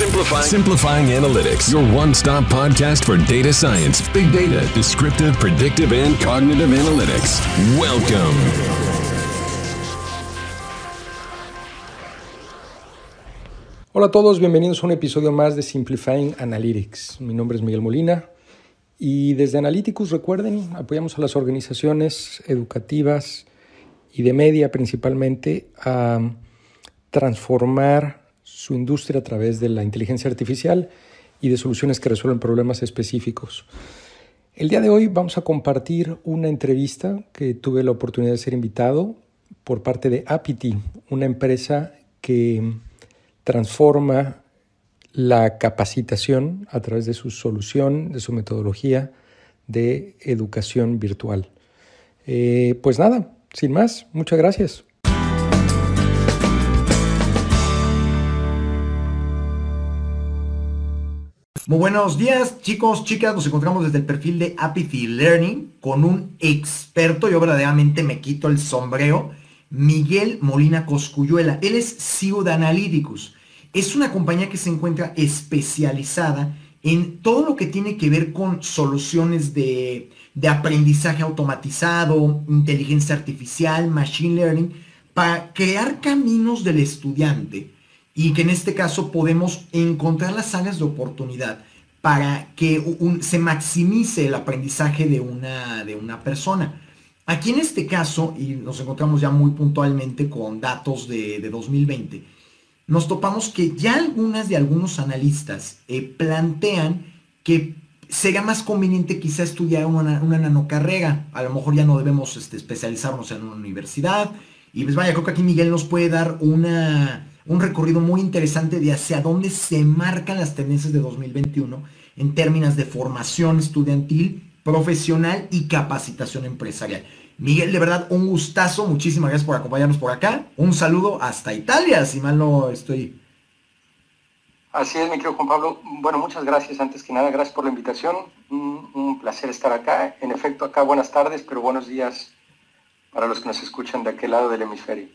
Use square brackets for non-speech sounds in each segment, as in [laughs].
Simplifying. Simplifying Analytics, your one stop podcast for data science, big data, descriptive, predictive, and cognitive analytics. Welcome. Hola a todos, bienvenidos a un episodio más de Simplifying Analytics. Mi nombre es Miguel Molina y desde Analyticus, recuerden, apoyamos a las organizaciones educativas y de media principalmente a transformar su industria a través de la inteligencia artificial y de soluciones que resuelven problemas específicos. El día de hoy vamos a compartir una entrevista que tuve la oportunidad de ser invitado por parte de Apity, una empresa que transforma la capacitación a través de su solución, de su metodología de educación virtual. Eh, pues nada, sin más, muchas gracias. Muy buenos días, chicos, chicas. Nos encontramos desde el perfil de Apathy Learning con un experto. Yo verdaderamente me quito el sombrero. Miguel Molina Coscuyuela. Él es CEO de Analyticus. Es una compañía que se encuentra especializada en todo lo que tiene que ver con soluciones de, de aprendizaje automatizado, inteligencia artificial, machine learning, para crear caminos del estudiante y que en este caso podemos encontrar las áreas de oportunidad para que se maximice el aprendizaje de una, de una persona. Aquí en este caso, y nos encontramos ya muy puntualmente con datos de, de 2020, nos topamos que ya algunas de algunos analistas eh, plantean que sería más conveniente quizá estudiar una, una nanocarrera. A lo mejor ya no debemos este, especializarnos en una universidad. Y pues vaya, creo que aquí Miguel nos puede dar una, un recorrido muy interesante de hacia dónde se marcan las tendencias de 2021 en términos de formación estudiantil, profesional y capacitación empresarial. Miguel, de verdad, un gustazo. Muchísimas gracias por acompañarnos por acá. Un saludo hasta Italia, si mal no estoy. Así es, mi querido Juan Pablo. Bueno, muchas gracias. Antes que nada, gracias por la invitación. Un, placer estar acá. En efecto, acá buenas tardes, pero buenos días para los que nos escuchan de aquel lado del hemisferio.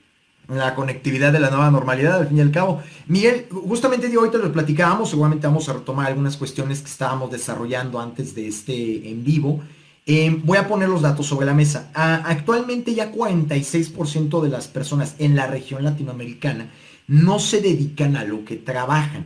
La conectividad de la nueva normalidad, al fin y al cabo. Miguel, justamente de ahorita lo platicábamos, seguramente vamos a retomar algunas cuestiones que estábamos desarrollando antes de este en vivo. Eh, voy a poner los datos sobre la mesa. actualmente ya 46% de las personas en la región latinoamericana no se dedican a lo que trabajan.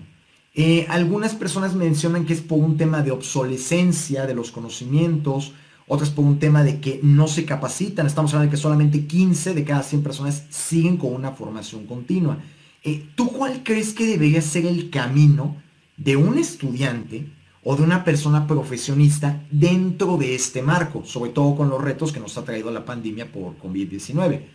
Eh, algunas personas mencionan que es por un tema de obsolescencia de los conocimientos, otras por un tema de que no se capacitan. Estamos hablando de que solamente 15 de cada 100 personas siguen con una formación continua. Eh, ¿Tú cuál crees que debería ser el camino de un estudiante o de una persona profesionista dentro de este marco, sobre todo con los retos que nos ha traído la pandemia por COVID-19?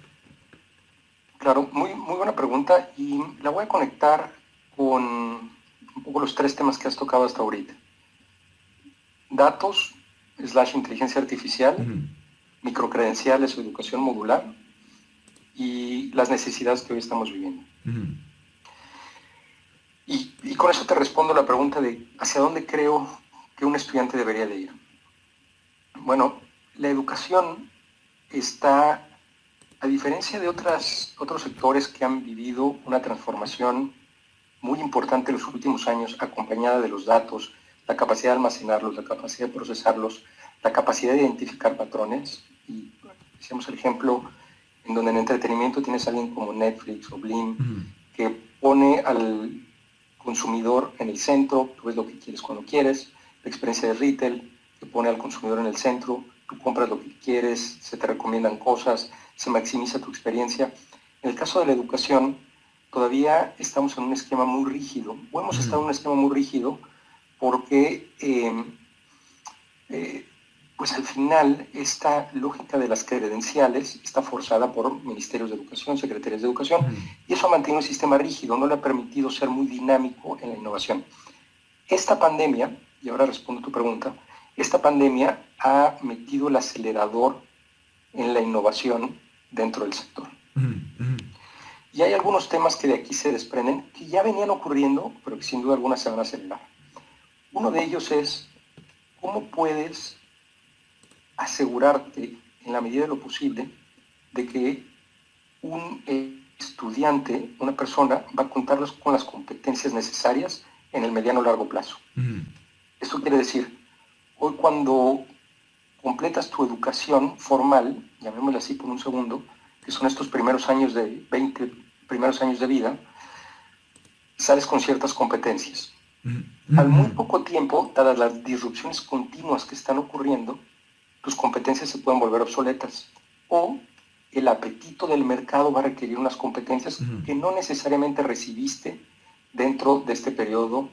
Claro, muy, muy buena pregunta y la voy a conectar con un poco los tres temas que has tocado hasta ahorita. Datos, slash inteligencia artificial, microcredenciales o educación modular y las necesidades que hoy estamos viviendo. Y, con eso te respondo la pregunta de hacia dónde creo que un estudiante debería de ir. Bueno, la educación está, a diferencia de otras, otros sectores que han vivido una transformación muy importante en los últimos años, acompañada de los datos, la capacidad de almacenarlos, la capacidad de procesarlos, la capacidad de identificar patrones. Y hacemos el ejemplo en donde en entretenimiento tienes a alguien como Netflix o Blim, que pone al consumidor en el centro, tú ves lo que quieres cuando quieres, la experiencia de retail que pone al consumidor en el centro, tú compras lo que quieres, se te recomiendan cosas, se maximiza tu experiencia. En el caso de la educación, todavía estamos en un esquema muy rígido, o hemos estado en un esquema muy rígido porque eh, eh, pues al final esta lógica de las credenciales está forzada por ministerios de educación, secretarías de educación, y eso ha mantenido un sistema rígido, no le ha permitido ser muy dinámico en la innovación. Esta pandemia, y ahora respondo a tu pregunta, esta pandemia ha metido el acelerador en la innovación dentro del sector. Y hay algunos temas que de aquí se desprenden, que ya venían ocurriendo, pero que sin duda alguna se van a acelerar. Uno de ellos es, ¿cómo puedes asegurarte en la medida de lo posible de que un estudiante, una persona, va a contar con las competencias necesarias en el mediano largo plazo. Esto quiere decir, hoy cuando completas tu educación formal, llamémosle así por un segundo, que son estos primeros años de 20 primeros años de vida, sales con ciertas competencias. Al muy poco tiempo, dadas las disrupciones continuas que están ocurriendo, tus competencias se pueden volver obsoletas o el apetito del mercado va a requerir unas competencias que no necesariamente recibiste dentro de este periodo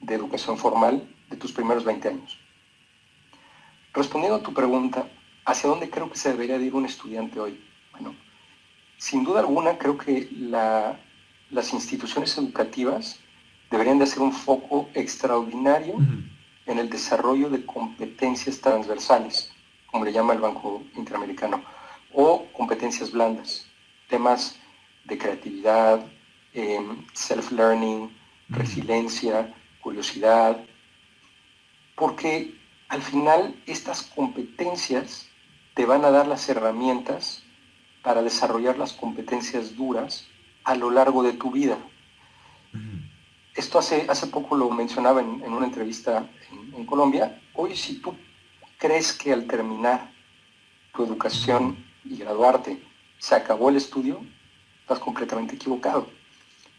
de educación formal de tus primeros 20 años. Respondiendo a tu pregunta, ¿hacia dónde creo que se debería ir un estudiante hoy? Bueno, sin duda alguna creo que las instituciones educativas deberían de ser un foco extraordinario en el desarrollo de competencias transversales, como le llama el Banco Interamericano, o competencias blandas, temas de creatividad, em, self-learning, resiliencia, curiosidad, porque al final estas competencias te van a dar las herramientas para desarrollar las competencias duras a lo largo de tu vida. Esto hace, hace poco lo mencionaba en, una entrevista en, Colombia. Hoy si tú crees que al terminar tu educación y graduarte se acabó el estudio, estás completamente equivocado.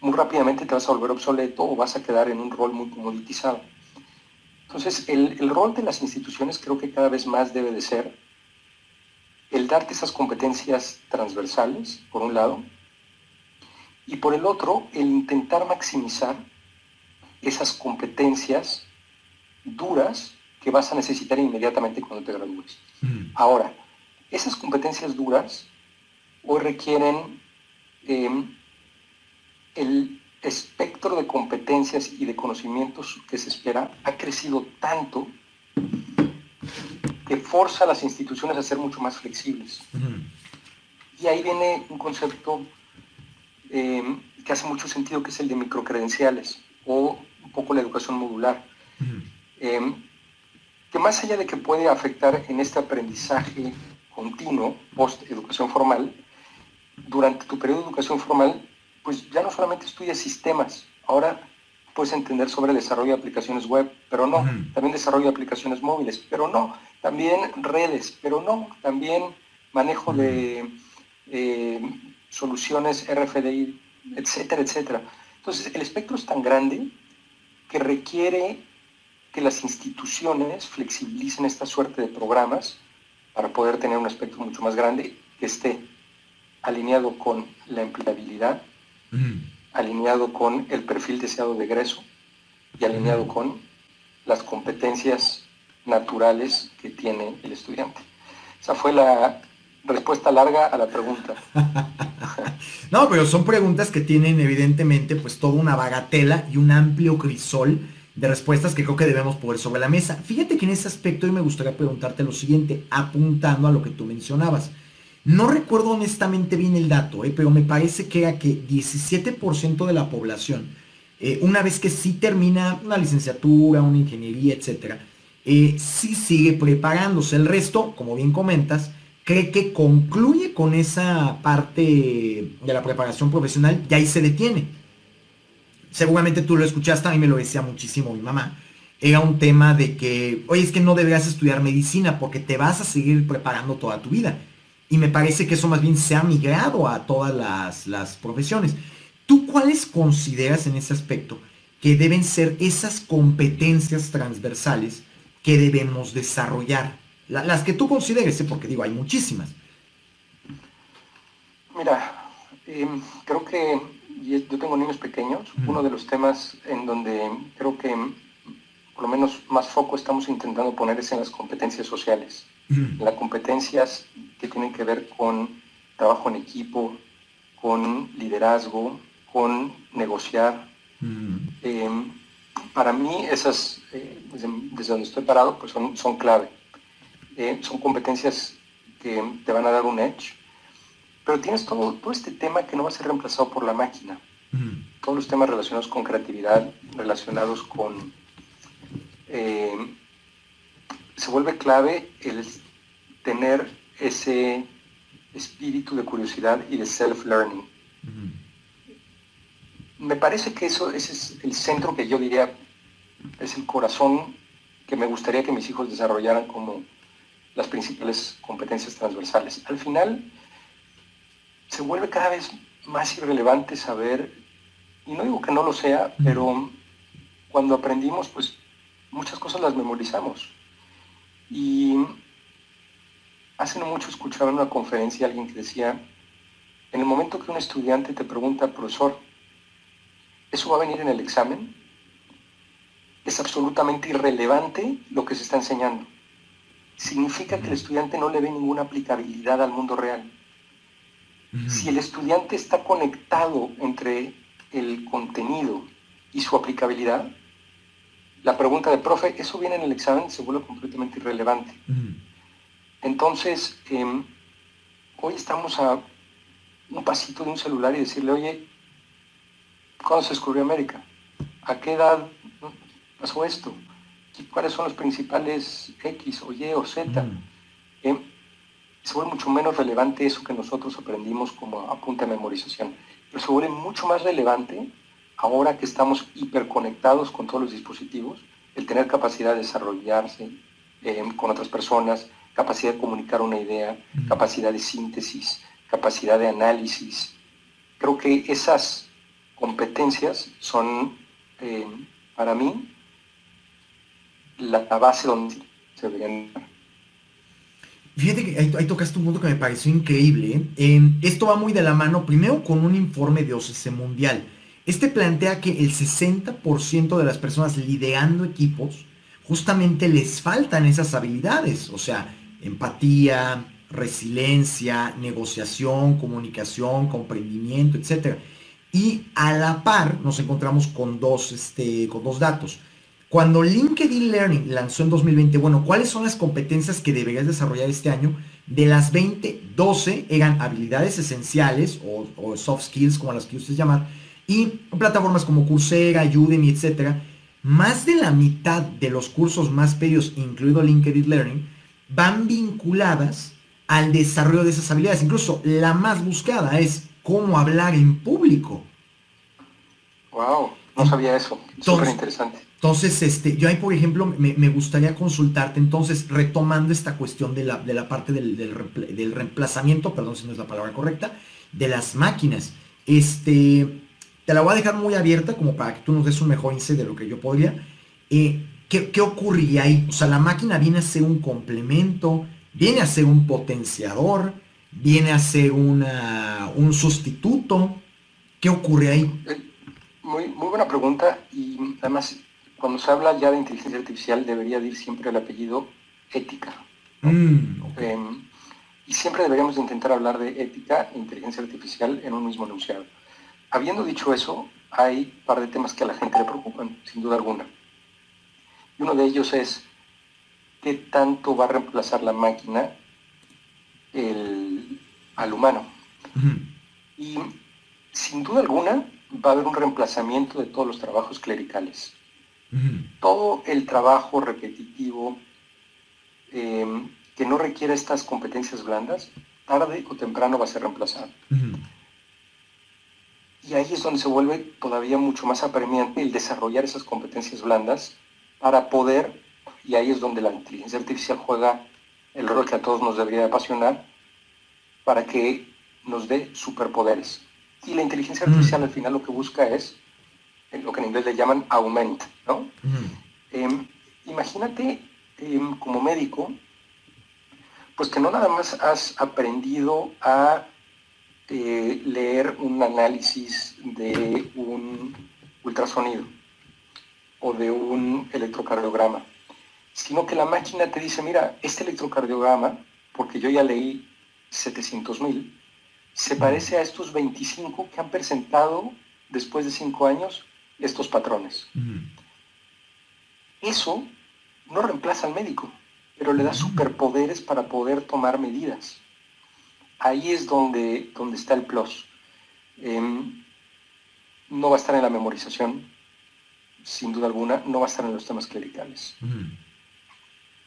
Muy rápidamente te vas a volver obsoleto o vas a quedar en un rol muy comoditizado. Entonces, el, el rol de las instituciones creo que cada vez más debe de ser el darte esas competencias transversales, por un lado, y por el otro, el intentar maximizar esas competencias duras que vas a necesitar inmediatamente cuando te gradúes. Ahora, esas competencias duras hoy requieren em, el espectro de competencias y de conocimientos que se espera ha crecido tanto que forza a las instituciones a ser mucho más flexibles. Y ahí viene un concepto em, que hace mucho sentido, que es el de microcredenciales o un poco la educación modular, em, que más allá de que puede afectar en este aprendizaje continuo post educación formal, durante tu periodo de educación formal, pues ya no solamente estudias sistemas, ahora puedes entender sobre desarrollo de aplicaciones web, pero no, también desarrollo de aplicaciones móviles, pero no, también redes, pero no, también manejo de eh, soluciones RFDI, etcétera, etcétera. Entonces, el espectro es tan grande que requiere que las instituciones flexibilicen esta suerte de programas para poder tener un espectro mucho más grande que esté alineado con la empleabilidad, alineado con el perfil deseado de egreso y alineado con las competencias naturales que tiene el estudiante. Esa fue la respuesta larga a la pregunta. [laughs] no, pero son preguntas que tienen evidentemente pues toda una bagatela y un amplio crisol de respuestas que creo que debemos poner sobre la mesa. Fíjate que en ese aspecto hoy me gustaría preguntarte lo siguiente, apuntando a lo que tú mencionabas. No recuerdo honestamente bien el dato, eh, pero me parece que era que 17% de la población, eh, una vez que sí termina una licenciatura, una ingeniería, etcétera, eh, sí sigue preparándose. El resto, como bien comentas, cree que concluye con esa parte de la preparación profesional y ahí se detiene. Seguramente tú lo escuchaste, a mí me lo decía muchísimo mi mamá. Era un tema de que, oye, es que no deberías estudiar medicina porque te vas a seguir preparando toda tu vida. Y me parece que eso más bien se ha migrado a todas las, las profesiones. ¿Tú cuáles consideras en ese aspecto que deben ser esas competencias transversales que debemos desarrollar? Las que tú consideres, ¿eh? porque digo, hay muchísimas. Mira, em, creo que yo tengo niños pequeños, uno de los temas en donde creo que por lo menos más foco estamos intentando poner es en las competencias sociales, las competencias que tienen que ver con trabajo en equipo, con liderazgo, con negociar. Em, para mí esas, eh, desde, donde estoy parado, pues son, son clave. Eh, son competencias que te van a dar un edge, pero tienes todo, todo este tema que no va a ser reemplazado por la máquina. Todos los temas relacionados con creatividad, relacionados con... Eh, se vuelve clave el tener ese espíritu de curiosidad y de self-learning. me parece que eso ese es el centro que yo diría es el corazón que me gustaría que mis hijos desarrollaran como las principales competencias transversales. Al final se vuelve cada vez más irrelevante saber, y no digo que no lo sea, pero cuando aprendimos, pues muchas cosas las memorizamos. Y hace no mucho escuchaba en una conferencia alguien que decía, en el momento que un estudiante te pregunta, profesor, ¿eso va a venir en el examen? Es absolutamente irrelevante lo que se está enseñando. Significa que el estudiante no le ve ninguna aplicabilidad al mundo real. Si el estudiante está conectado entre el contenido y su aplicabilidad, la pregunta de profe, ¿eso viene en el examen? se vuelve completamente irrelevante. Entonces, em, hoy estamos a un pasito de un celular y decirle, oye, ¿cuándo se descubrió América? ¿A qué edad pasó esto? ¿Cuáles son los principales X o Y o Z? Em, se vuelve mucho menos relevante eso que nosotros aprendimos como a punta de memorización, pero se vuelve mucho más relevante ahora que estamos hiperconectados con todos los dispositivos, el tener capacidad de desarrollarse em, con otras personas, capacidad de comunicar una idea, capacidad de síntesis, capacidad de análisis. Creo que esas competencias son, eh, para mí, la, base donde se deberían Fíjate que ahí, tocaste un punto que me pareció increíble. ¿eh? esto va muy de la mano, primero con un informe de OCC Mundial. Este plantea que el 60% de las personas liderando equipos justamente les faltan esas habilidades. O sea, empatía, resiliencia, negociación, comunicación, comprendimiento, etc. Y a la par nos encontramos con dos, este, con dos datos. Cuando LinkedIn Learning lanzó en 2020, bueno, ¿cuáles son las competencias que deberías desarrollar este año? De las 20, 12 eran habilidades esenciales o, soft skills, como las que ustedes llaman, y plataformas como Coursera, Udemy, etc. Más de la mitad de los cursos más pedidos, incluido LinkedIn Learning, van vinculadas al desarrollo de esas habilidades. Incluso la más buscada es cómo hablar en público. Wow, no sabía eso. Súper interesante. Entonces, este, yo ahí, por ejemplo, me, gustaría consultarte, entonces, retomando esta cuestión de la, de la parte del, del, reemplazamiento, perdón si no es la palabra correcta, de las máquinas. Este, te la voy a dejar muy abierta como para que tú nos des un mejor índice de lo que yo podría. Eh, ¿qué, ocurriría ahí? O sea, la máquina viene a ser un complemento, viene a ser un potenciador, viene a ser una, un sustituto. ¿Qué ocurre ahí? Eh, muy, muy buena pregunta y además cuando se habla ya de inteligencia artificial debería ir siempre el apellido ética. Mm, em, y siempre deberíamos intentar hablar de ética e inteligencia artificial en un mismo enunciado. Habiendo dicho eso, hay un par de temas que a la gente le preocupan, sin duda alguna. Y uno de ellos es qué tanto va a reemplazar la máquina al humano. Y sin duda alguna va a haber un reemplazamiento de todos los trabajos clericales. Todo el trabajo repetitivo em, que no requiere estas competencias blandas, tarde o temprano va a ser reemplazado. Y ahí es donde se vuelve todavía mucho más apremiante el desarrollar esas competencias blandas para poder, y ahí es donde la inteligencia artificial juega el rol que a todos nos debería apasionar, para que nos dé superpoderes. Y la inteligencia artificial al final lo que busca es lo que en inglés le llaman aumento, ¿no? Mm. Em, imagínate em, como médico, pues que no nada más has aprendido a eh, leer un análisis de un ultrasonido o de un electrocardiograma, sino que la máquina te dice, mira, este electrocardiograma, porque yo ya leí 700 mil, se parece a estos 25 que han presentado después de 5 años estos patrones. Eso no reemplaza al médico, pero le da superpoderes para poder tomar medidas ahí es donde, donde está el plus. Em, no va a estar en la memorización, sin duda alguna, no va a estar en los temas clericales.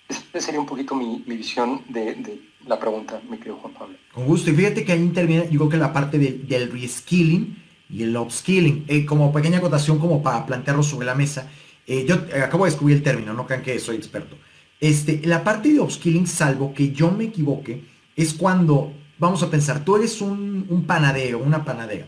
Esa sería un poquito mi, visión de, la pregunta, mi querido Juan Pablo. Con gusto. Y fíjate que ahí interviene, yo creo que la parte del reskilling y el upskilling. Eh, como pequeña acotación, como para plantearlo sobre la mesa, eh, yo acabo de descubrir el término, no crean que soy experto. Este, la parte de upskilling, salvo que yo me equivoque, es cuando, vamos a pensar, tú eres un, un panadero, una panadera,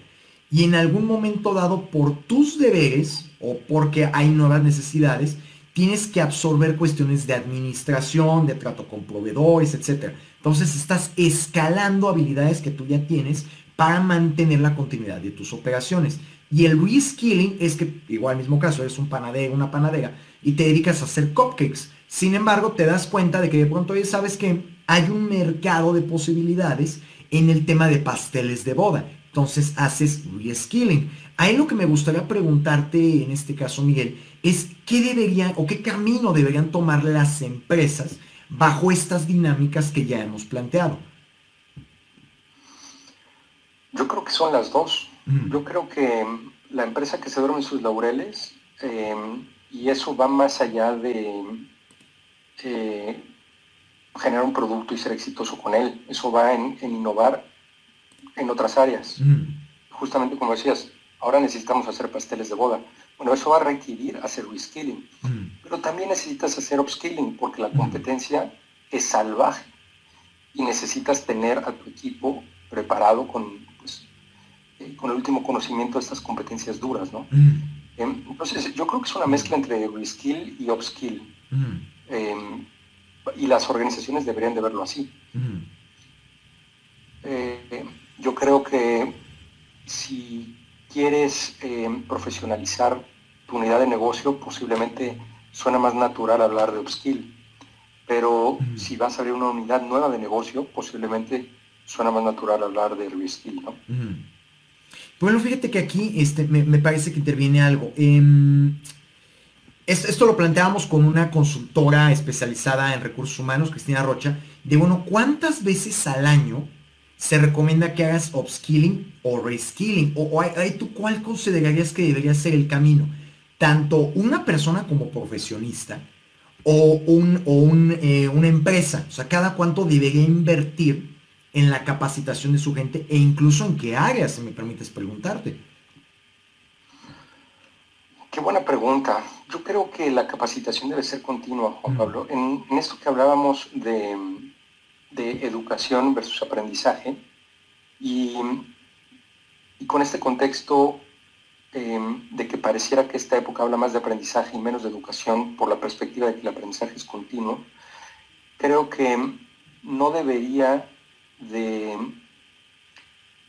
y en algún momento dado por tus deberes o porque hay nuevas necesidades, tienes que absorber cuestiones de administración, de trato con proveedores, etc. Entonces estás escalando habilidades que tú ya tienes para mantener la continuidad de tus operaciones. Y el reskilling es que, igual mismo caso, eres un panadero, una panadera, y te dedicas a hacer cupcakes. Sin embargo, te das cuenta de que de pronto ya sabes que hay un mercado de posibilidades en el tema de pasteles de boda. Entonces haces reskilling. Ahí lo que me gustaría preguntarte en este caso, Miguel, es qué deberían o qué camino deberían tomar las empresas bajo estas dinámicas que ya hemos planteado. Yo creo que son las dos. Yo creo que la empresa que se duerme en sus laureles, em, y eso va más allá de eh, generar un producto y ser exitoso con él, eso va en, innovar en otras áreas. Justamente como decías, ahora necesitamos hacer pasteles de boda. Bueno, eso va a requerir hacer reskilling, pero también necesitas hacer upskilling porque la competencia es salvaje y necesitas tener a tu equipo preparado con con el último conocimiento de estas competencias duras, ¿no? Mm. Em, entonces, yo creo que es una mezcla entre reskill y upskill. Mm. Em, y las organizaciones deberían de verlo así. Mm. Eh, yo creo que si quieres em, profesionalizar tu unidad de negocio, posiblemente suena más natural hablar de upskill. Pero si vas a abrir una unidad nueva de negocio, posiblemente suena más natural hablar de reskill, ¿no? Bueno, fíjate que aquí este, me, parece que interviene algo. Em, esto, lo planteábamos con una consultora especializada en recursos humanos, Cristina Rocha, de bueno, ¿cuántas veces al año se recomienda que hagas upskilling o reskilling? O, hay, tú cuál considerarías que debería ser el camino? Tanto una persona como profesionista o, un, o eh, una empresa, o sea, cada cuánto debería invertir en la capacitación de su gente e incluso en qué áreas, si me permites preguntarte. Qué buena pregunta. Yo creo que la capacitación debe ser continua, Juan Pablo. En, esto que hablábamos de, educación versus aprendizaje, y, con este contexto em, de que pareciera que esta época habla más de aprendizaje y menos de educación por la perspectiva de que el aprendizaje es continuo, creo que no debería de,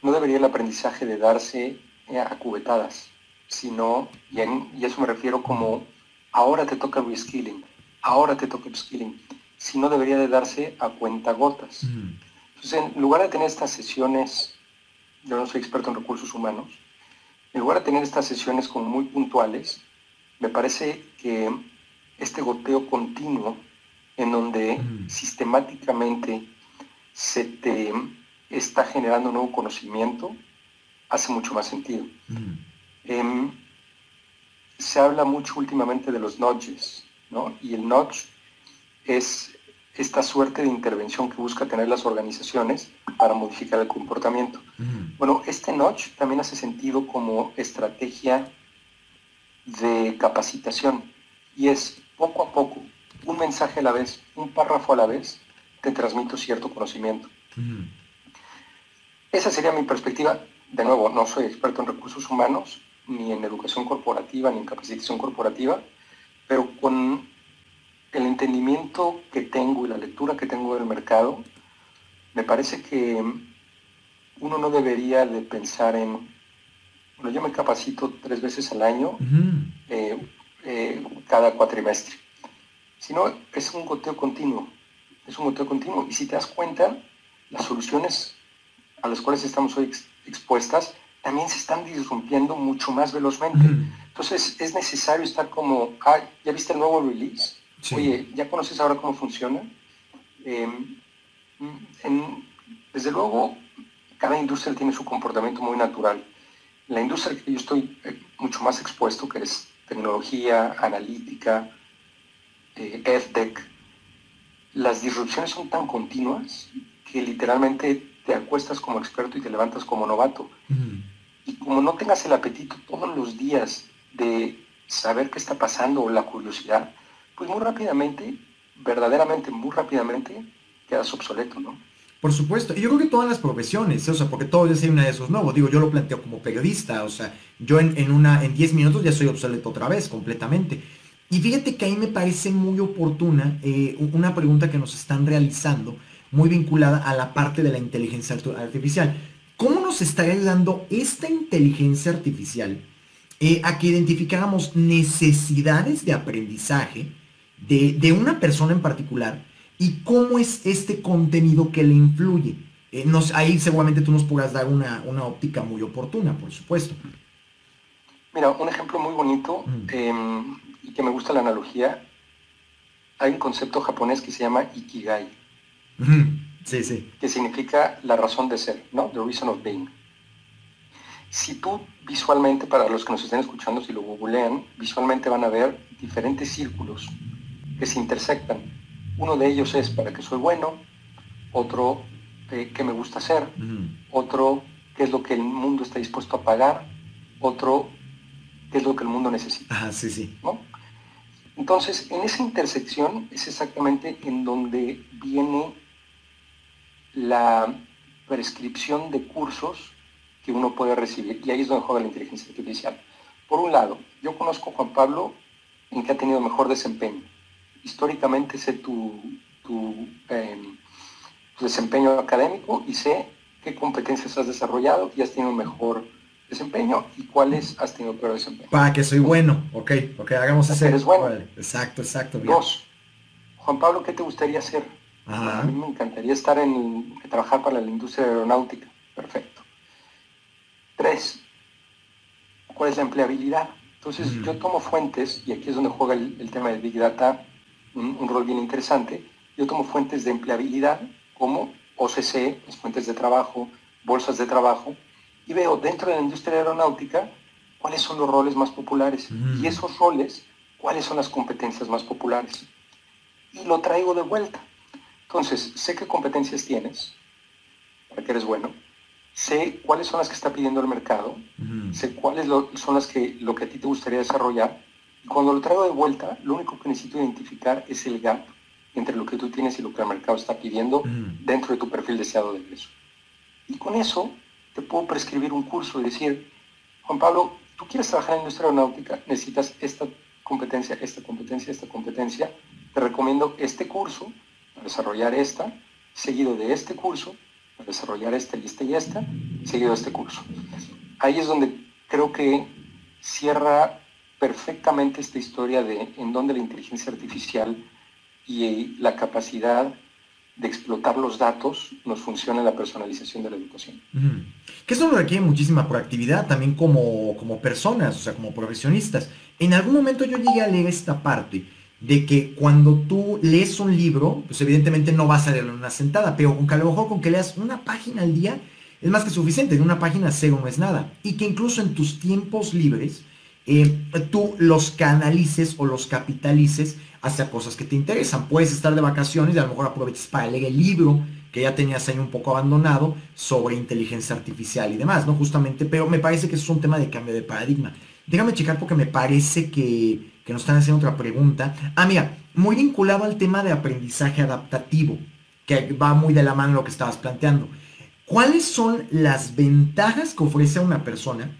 no debería el aprendizaje de darse eh, a cubetadas, sino, y, y eso me refiero como, ahora te toca reskilling, ahora te toca upskilling, sino debería de darse a cuentagotas. Entonces, en lugar de tener estas sesiones, yo no soy experto en recursos humanos, en lugar de tener estas sesiones como muy puntuales, me parece que este goteo continuo en donde sistemáticamente se te está generando nuevo conocimiento, hace mucho más sentido. Mm. Em, se habla mucho últimamente de los nudges, ¿no? Y el nudge es esta suerte de intervención que busca tener las organizaciones para modificar el comportamiento. Mm. Bueno, este nudge también hace sentido como estrategia de capacitación y es poco a poco, un mensaje a la vez, un párrafo a la vez, te transmito cierto conocimiento. Esa sería mi perspectiva. De nuevo, no soy experto en recursos humanos, ni en educación corporativa, ni en capacitación corporativa, pero con el entendimiento que tengo y la lectura que tengo del mercado, me parece que uno no debería de pensar en, bueno, yo me capacito tres veces al año, eh, eh, cada cuatrimestre, sino es un goteo continuo es un motor continuo. Y si te das cuenta, las soluciones a las cuales estamos hoy expuestas también se están disrumpiendo mucho más velozmente. Entonces es necesario estar como, ah, ¿ya viste el nuevo release? Oye, ¿ya conoces ahora cómo funciona? Em, desde luego, cada industria tiene su comportamiento muy natural. La industria que yo estoy eh, mucho más expuesto, que es tecnología, analítica, eh, EdTech, las disrupciones son tan continuas que literalmente te acuestas como experto y te levantas como novato. y como no tengas el apetito todos los días de saber qué está pasando o la curiosidad, pues muy rápidamente, verdaderamente muy rápidamente, quedas obsoleto, ¿no? Por supuesto, y yo creo que todas las profesiones, o sea, porque todos ya hay una de esos nuevos, digo, yo lo planteo como periodista, o sea, yo en, una, en 10 minutos ya soy obsoleto otra vez, completamente. Y fíjate que ahí me parece muy oportuna eh, una pregunta que nos están realizando, muy vinculada a la parte de la inteligencia artificial. ¿Cómo nos está ayudando esta inteligencia artificial eh, a que identificáramos necesidades de aprendizaje de, de una persona en particular? y cómo es este contenido que le influye. Eh, ahí seguramente tú nos podrás dar una, óptica muy oportuna, por supuesto. Mira, un ejemplo muy bonito em, y que me gusta la analogía, hay un concepto japonés que se llama Ikigai. Sí, sí. Que significa la razón de ser, ¿no? The reason of being. Si tú visualmente, para los que nos estén escuchando, si lo googlean, visualmente van a ver diferentes círculos que se intersectan uno de ellos es para qué soy bueno, otro eh, qué me gusta hacer, otro qué es lo que el mundo está dispuesto a pagar, otro qué es lo que el mundo necesita. Ah, sí, sí. Entonces, en esa intersección es exactamente en donde viene la prescripción de cursos que uno puede recibir. Y ahí es donde juega la inteligencia artificial. Por un lado, yo conozco a Juan Pablo en que ha tenido mejor desempeño históricamente sé tu, em, tu, desempeño académico y sé qué competencias has desarrollado y has tenido mejor desempeño y cuáles has tenido peor desempeño. Para que soy bueno, ok, ok, hagamos ese. Eres bueno. Exacto, exacto. Dos, Juan Pablo, ¿qué te gustaría hacer? A mí me encantaría estar en, trabajar para la industria aeronáutica. Perfecto. Tres, ¿cuál es la empleabilidad? Entonces, yo tomo fuentes, y aquí es donde juega el tema del Big Data, un, rol bien interesante. Yo tomo fuentes de empleabilidad como OCC, las fuentes de trabajo, bolsas de trabajo, y veo dentro de la industria aeronáutica cuáles son los roles más populares. Y esos roles, cuáles son las competencias más populares. Y lo traigo de vuelta. Entonces, sé qué competencias tienes, para que eres bueno, sé cuáles son las que está pidiendo el mercado, sé cuáles son las que lo que a ti te gustaría desarrollar. Cuando lo traigo de vuelta, lo único que necesito identificar es el gap entre lo que tú tienes y lo que el mercado está pidiendo dentro de tu perfil deseado de ingreso. Y con eso puedo prescribir un curso y decir, Juan Pablo, tú quieres trabajar en la industria aeronáutica, necesitas esta competencia, esta competencia, esta competencia. Te recomiendo este curso para desarrollar esta, seguido de este curso para desarrollar esta y esta y esta, seguido de este curso. Ahí es donde creo que cierra perfectamente esta historia de en dónde la inteligencia artificial y la capacidad de explotar los datos nos funciona la personalización de la educación. Que eso requiere muchísima proactividad también como, como personas, o sea, como profesionistas. En algún momento yo llegué a leer esta parte de que cuando tú lees un libro, pues evidentemente no vas a leerlo en una sentada, pero con que a lo mejor con que leas una página al día es más que suficiente, en una página cero no es nada. Y que incluso en tus tiempos libres, eh, tú los canalices o los capitalices hacia cosas que te interesan. Puedes estar de vacaciones y a lo mejor aproveches para leer el libro que ya tenías ahí un poco abandonado sobre inteligencia artificial y demás, ¿no? Justamente, pero me parece que es un tema de cambio de paradigma. Déjame checar porque me parece que, que nos están haciendo otra pregunta. Ah, mira, muy vinculado al tema de aprendizaje adaptativo, que va muy de la mano lo que estabas planteando. ¿Cuáles son las ventajas que ofrece a una persona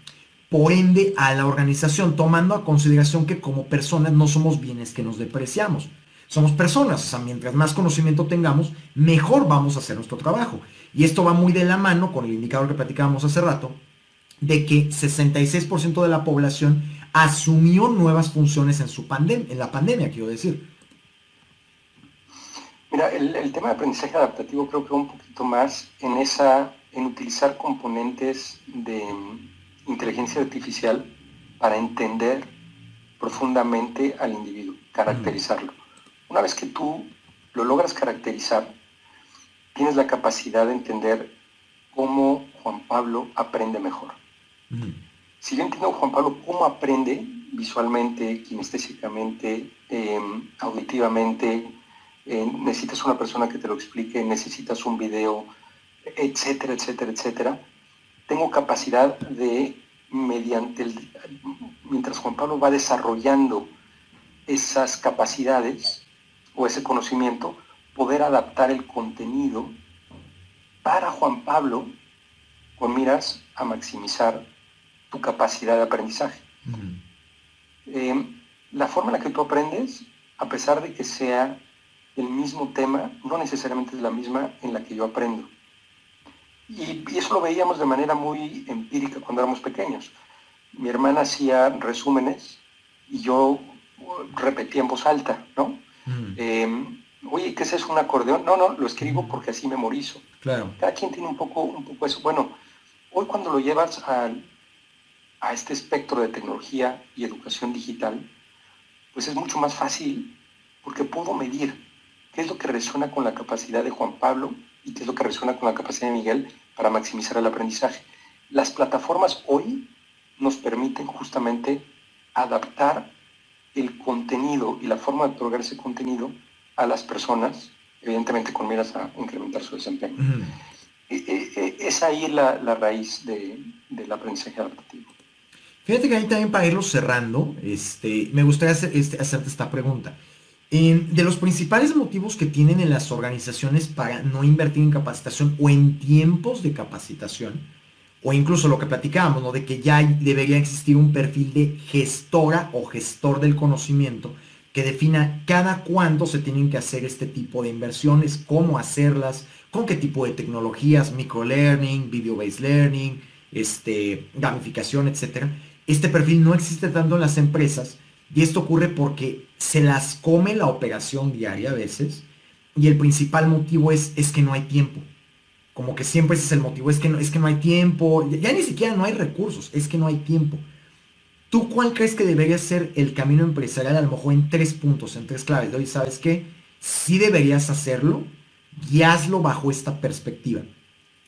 por ende a la organización, tomando a consideración que como personas no somos bienes que nos depreciamos. Somos personas, o sea, mientras más conocimiento tengamos, mejor vamos a hacer nuestro trabajo. Y esto va muy de la mano con el indicador que platicábamos hace rato, de que 66% de la población asumió nuevas funciones en, su pandemia, en la pandemia, quiero decir. Mira, el, el, tema de aprendizaje adaptativo creo que va un poquito más en esa, en utilizar componentes de, inteligencia artificial para entender profundamente al individuo, caracterizarlo. Una vez que tú lo logras caracterizar, tienes la capacidad de entender cómo Juan Pablo aprende mejor. Si yo entiendo Juan Pablo cómo aprende visualmente, kinestésicamente, em, auditivamente, eh, necesitas una persona que te lo explique, necesitas un video, etcétera, etcétera, etcétera, tengo capacidad de, mediante el, mientras Juan Pablo va desarrollando esas capacidades o ese conocimiento, poder adaptar el contenido para Juan Pablo con miras a maximizar tu capacidad de aprendizaje. Eh, la forma en la que tú aprendes, a pesar de que sea el mismo tema, no necesariamente es la misma en la que yo aprendo. Y, eso lo veíamos de manera muy empírica cuando éramos pequeños. Mi hermana hacía resúmenes y yo repetía en voz alta, ¿no? Em, oye, ¿qué es eso, un acordeón? No, no, lo escribo porque así memorizo. Claro. Cada quien tiene un poco, un poco eso. Bueno, hoy cuando lo llevas a, a este espectro de tecnología y educación digital, pues es mucho más fácil porque puedo medir qué es lo que resuena con la capacidad de Juan Pablo y qué es lo que resuena con la capacidad de Miguel para maximizar el aprendizaje. Las plataformas hoy nos permiten justamente adaptar el contenido y la forma de otorgar ese contenido a las personas, evidentemente con miras a incrementar su desempeño. E, e, e, es ahí la, raíz del aprendizaje adaptativo. Fíjate que ahí también para irlo cerrando, este, me gustaría este, hacerte esta pregunta. De los principales motivos que tienen en las organizaciones para no invertir en capacitación o en tiempos de capacitación, o incluso lo que platicábamos, ¿no? de que ya debería existir un perfil de gestora o gestor del conocimiento que defina cada cuándo se tienen que hacer este tipo de inversiones, cómo hacerlas, con qué tipo de tecnologías, microlearning, video-based learning, este, gamificación, etc. Este perfil no existe tanto en las empresas y esto ocurre porque se las come la operación diaria a veces y el principal motivo es, es que no hay tiempo. Como que siempre ese es el motivo, es que no, es que no hay tiempo, ya ni siquiera no hay recursos, es que no hay tiempo. ¿Tú cuál crees que debería ser el camino empresarial a lo mejor en tres puntos, en tres claves? Hoy sabes que sí deberías hacerlo y hazlo bajo esta perspectiva.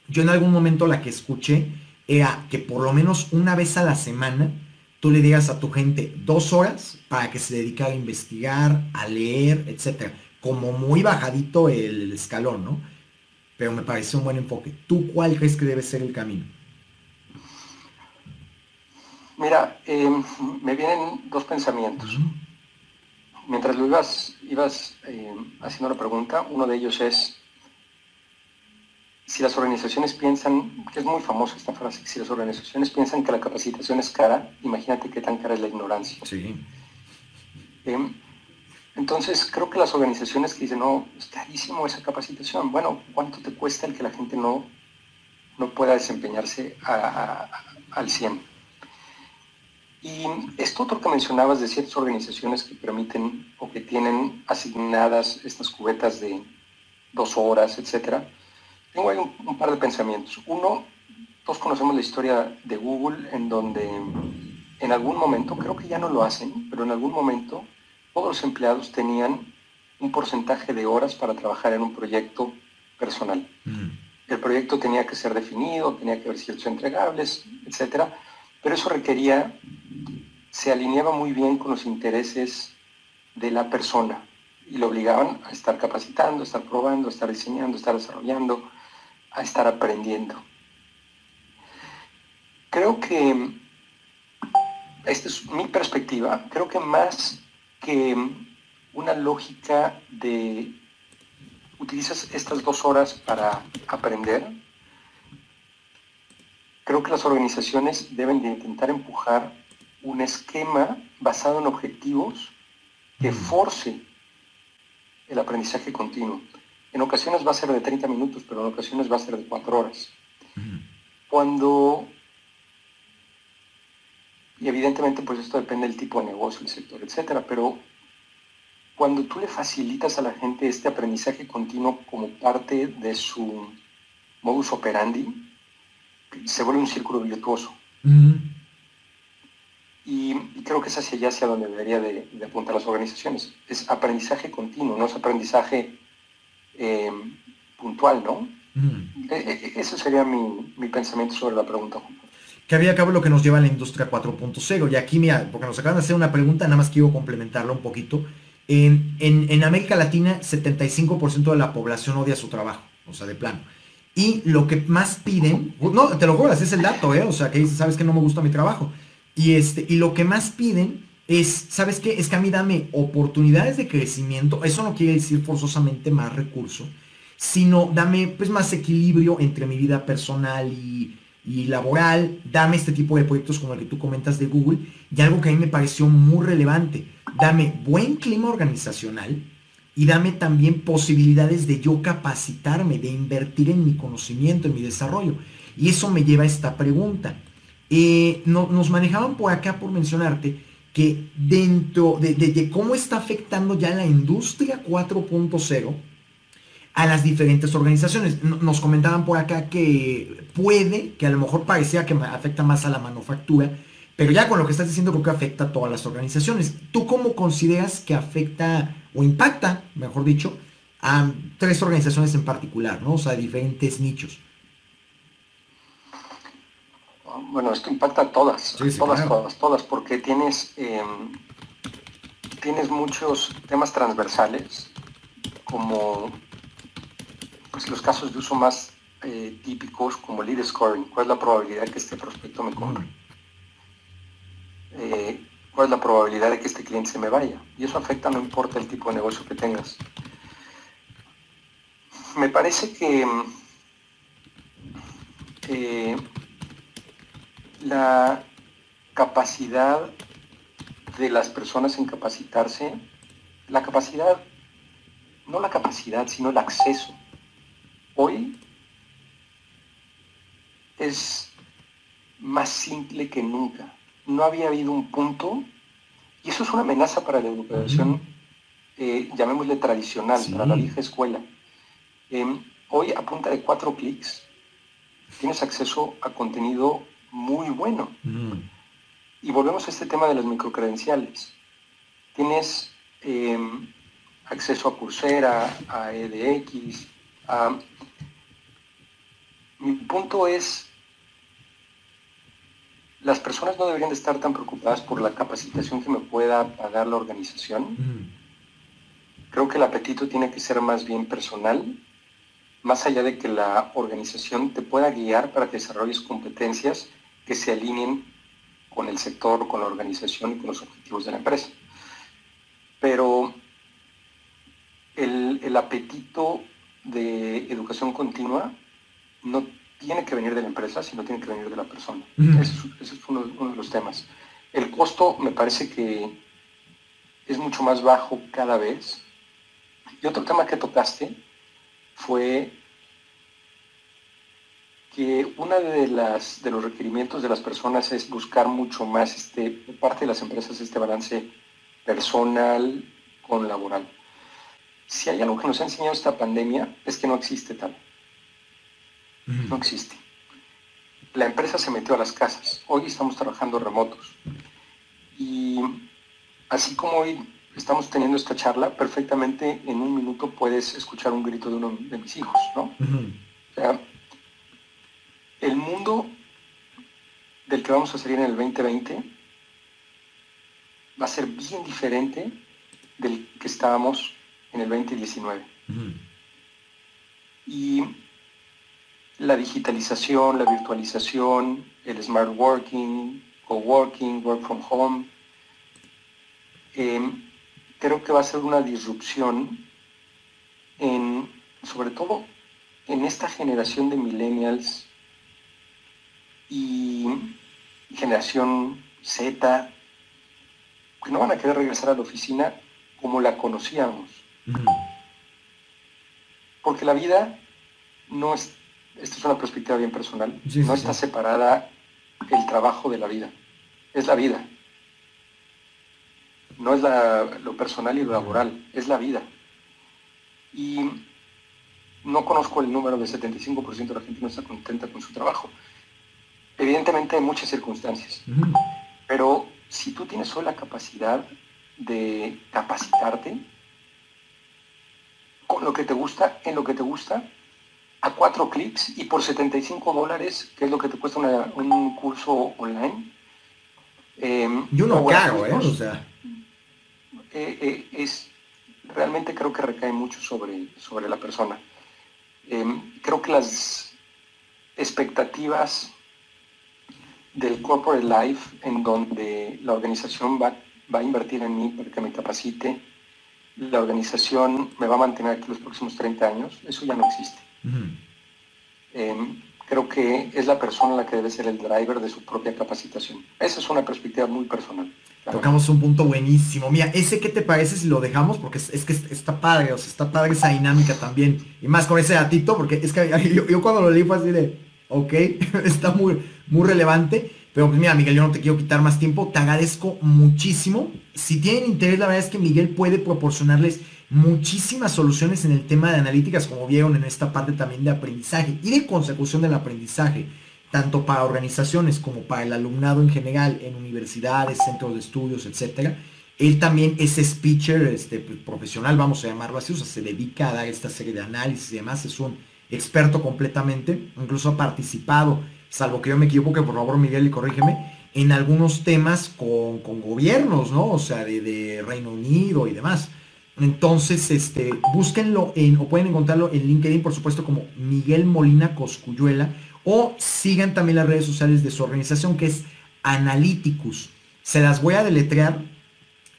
Yo en algún momento la que escuché era que por lo menos una vez a la semana tú le digas a tu gente dos horas para que se dedique a investigar, a leer, etc. Como muy bajadito el escalón, ¿no? Pero me parece un buen enfoque. ¿Tú cuál crees que debe ser el camino? Mira, em, me vienen dos pensamientos. Mientras lo ibas, ibas em, haciendo la pregunta, uno de ellos es, si las organizaciones piensan, que es muy famosa esta frase, si las organizaciones piensan que la capacitación es cara, imagínate qué tan cara es la ignorancia. Sí. Em, entonces, creo que las organizaciones que dicen, no, es carísimo esa capacitación, bueno, ¿cuánto te cuesta el que la gente no, no pueda desempeñarse al 100? Y esto otro que mencionabas de ciertas organizaciones que permiten o que tienen asignadas estas cubetas de dos horas, etcétera, tengo ahí un, par de pensamientos. Uno, todos conocemos la historia de Google en donde en algún momento, creo que ya no lo hacen, pero en algún momento todos los empleados tenían un porcentaje de horas para trabajar en un proyecto personal. Mm. El proyecto tenía que ser definido, tenía que haber ciertos entregables, etcétera, pero eso requería se alineaba muy bien con los intereses de la persona y lo obligaban a estar capacitando, a estar probando, a estar diseñando, a estar desarrollando, a estar aprendiendo. Creo que, esta es mi perspectiva, creo que más que una lógica de utilizas estas dos horas para aprender, creo que las organizaciones deben de intentar empujar un esquema basado en objetivos que force el aprendizaje continuo. En ocasiones va a ser de 30 minutos, pero en ocasiones va a ser de 4 horas. Cuando, y evidentemente pues esto depende del tipo de negocio, el sector, etcétera, pero cuando tú le facilitas a la gente este aprendizaje continuo como parte de su modus operandi, se vuelve un círculo virtuoso. Y, creo que es hacia allá hacia donde debería de, apuntar las organizaciones. Es aprendizaje continuo, no es aprendizaje em, puntual, ¿no? Mm. E, e, e, ese sería mi, pensamiento sobre la pregunta. Que había cabo lo que nos lleva a la industria 4.0. Y aquí, mira, porque nos acaban de hacer una pregunta, nada más quiero complementarla un poquito. En, en, en América Latina, 75% de la población odia su trabajo, o sea, de plano. Y lo que más piden, no, te lo juro, es el dato, ¿eh? O sea, que sabes que no me gusta mi trabajo. Y, este, y lo que más piden es, ¿sabes qué? Es que a mí dame oportunidades de crecimiento. Eso no quiere decir forzosamente más recurso, sino dame pues más equilibrio entre mi vida personal y, y laboral. Dame este tipo de proyectos como el que tú comentas de Google. Y algo que a mí me pareció muy relevante. Dame buen clima organizacional y dame también posibilidades de yo capacitarme, de invertir en mi conocimiento, en mi desarrollo. Y eso me lleva a esta pregunta. Eh, nos manejaban por acá por mencionarte que dentro de, cómo está afectando ya la industria 4.0 a las diferentes organizaciones. Nos comentaban por acá que puede, que a lo mejor parecía que afecta más a la manufactura, pero ya con lo que estás diciendo creo que afecta a todas las organizaciones. ¿Tú cómo consideras que afecta o impacta, mejor dicho, a tres organizaciones en particular, ¿no? O sea, diferentes nichos. Bueno, esto impacta a todas, todas, todas, todas, porque tienes, em, tienes muchos temas transversales, como pues, los casos de uso más eh, típicos, como lead scoring, cuál es la probabilidad de que este prospecto me compre. Eh, cuál es la probabilidad de que este cliente se me vaya. Y eso afecta no importa el tipo de negocio que tengas. Me parece que la capacidad de las personas en capacitarse, la capacidad, no la capacidad, sino el acceso. Hoy es más simple que nunca no había habido un punto, y eso es una amenaza para la educación, eh, llamémosle tradicional, para la vieja escuela. Em, hoy, a punta de cuatro clics, tienes acceso a contenido muy bueno. Y volvemos a este tema de las microcredenciales. Tienes em, acceso a Coursera, a EDX. A... Mi punto es las personas no deberían de estar tan preocupadas por la capacitación que me pueda pagar la organización. Creo que el apetito tiene que ser más bien personal, más allá de que la organización te pueda guiar para que desarrolles competencias que se alineen con el sector, con la organización y con los objetivos de la empresa. Pero el, el apetito de educación continua no tiene que venir de la empresa, sino tiene que venir de la persona. ese, es, uno, de los temas. El costo me parece que es mucho más bajo cada vez. Y otro tema que tocaste fue que uno de, las, de los requerimientos de las personas es buscar mucho más, este, parte de las empresas, este balance personal con laboral. Si hay algo que nos ha enseñado esta pandemia es que no existe tal. No existe. La empresa se metió a las casas. Hoy estamos trabajando remotos. Y así como hoy estamos teniendo esta charla, perfectamente en un minuto puedes escuchar un grito de uno de mis hijos, ¿no? O sea, el mundo del que vamos a salir en el 2020 va a ser bien diferente del que estábamos en el 2019. Y la digitalización, la virtualización, el smart working, co-working, work from home. Em, creo que va a ser una disrupción en, sobre todo en esta generación de millennials y generación Z, que no van a querer regresar a la oficina como la conocíamos. Porque la vida no es esta es una perspectiva bien personal, no está separada el trabajo de la vida, es la vida. No es lo personal y lo laboral, es la vida. Y no conozco el número del 75% de la gente no está contenta con su trabajo. Evidentemente hay muchas circunstancias, pero si tú tienes hoy la capacidad de capacitarte con lo que te gusta, en lo que te gusta, a cuatro clics y por 75 dólares, que es lo que te cuesta un curso online. Em, y uno caro, ¿eh? O sea. Eh, eh, es, realmente creo que recae mucho sobre, sobre la persona. Em, creo que las expectativas del corporate life en donde la organización va, va a invertir en mí para que me capacite, la organización me va a mantener aquí los próximos 30 años, eso ya no existe. Em, creo que es la persona la que debe ser el driver de su propia capacitación. Esa es una perspectiva muy personal. Tocamos un punto buenísimo. Mira, ese qué te parece si lo dejamos, porque es, que está padre, o sea, está padre esa dinámica también. Y más con ese datito, porque es que [laughs] yo, cuando lo leí fue así de, ok, [laughs] está muy, muy relevante. Pero pues mira, Miguel, yo no te quiero quitar más tiempo. Te agradezco muchísimo. Si tienen interés, la verdad es que Miguel puede proporcionarles muchísimas soluciones en el tema de analíticas, como vieron en esta parte también de aprendizaje y de consecución del aprendizaje tanto para organizaciones como para el alumnado en general, en universidades, centros de estudios, etc. Él también es speaker este, pues, profesional, vamos a llamarlo así, o sea, se dedica a dar esta serie de análisis y demás, es un experto completamente, incluso ha participado, salvo que yo me equivoque, por favor Miguel y corrígeme, en algunos temas con, gobiernos, ¿no? O sea, de, Reino Unido y demás. Entonces, este, búsquenlo en, o pueden encontrarlo en LinkedIn, por supuesto, como Miguel Molina Coscuyuela o sigan también las redes sociales de su organización que es Analyticus. Se las voy a deletrear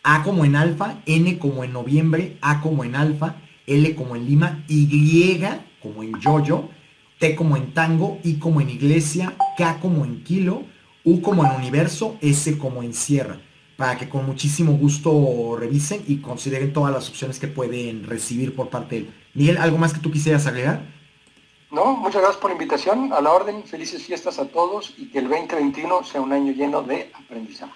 A como en alfa, N como en noviembre, A como en alfa, L como en Lima, Y como en yoyo, T como en tango, I como en iglesia, K como en kilo, U como en universo, S como en sierra. Para que con muchísimo gusto revisen y consideren todas las opciones que pueden recibir por parte de él. Miguel, ¿algo más que tú quisieras agregar? No, muchas gracias por la invitación. A la orden, felices fiestas a todos y que el 2021 sea un año lleno de aprendizaje.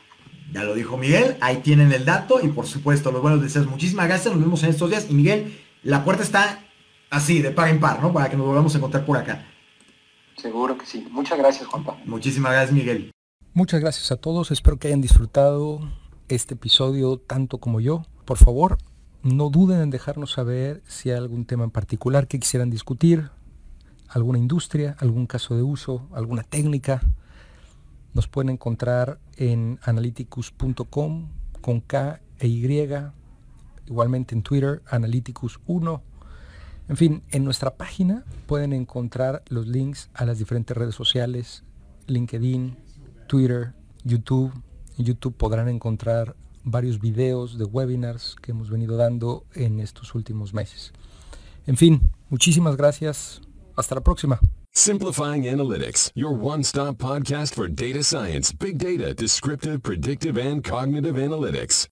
Ya lo dijo Miguel, ahí tienen el dato y por supuesto los buenos deseos. Muchísimas gracias, nos vemos en estos días. Y Miguel, la puerta está así, de par en par, ¿no? Para que nos volvamos a encontrar por acá. Seguro que sí. Muchas gracias, Juanpa. Muchísimas gracias, Miguel. Muchas gracias a todos. Espero que hayan disfrutado este episodio tanto como yo. Por favor, no duden en dejarnos saber si hay algún tema en particular que quisieran discutir alguna industria, algún caso de uso, alguna técnica, nos pueden encontrar en analyticus.com con K e Y, igualmente en Twitter, analyticus1. En fin, en nuestra página pueden encontrar los links a las diferentes redes sociales, LinkedIn, Twitter, YouTube. En YouTube podrán encontrar varios videos de webinars que hemos venido dando en estos últimos meses. En fin, muchísimas gracias Hasta la próxima. Simplifying Analytics, your one-stop podcast for data science, big data, descriptive, predictive, and cognitive analytics.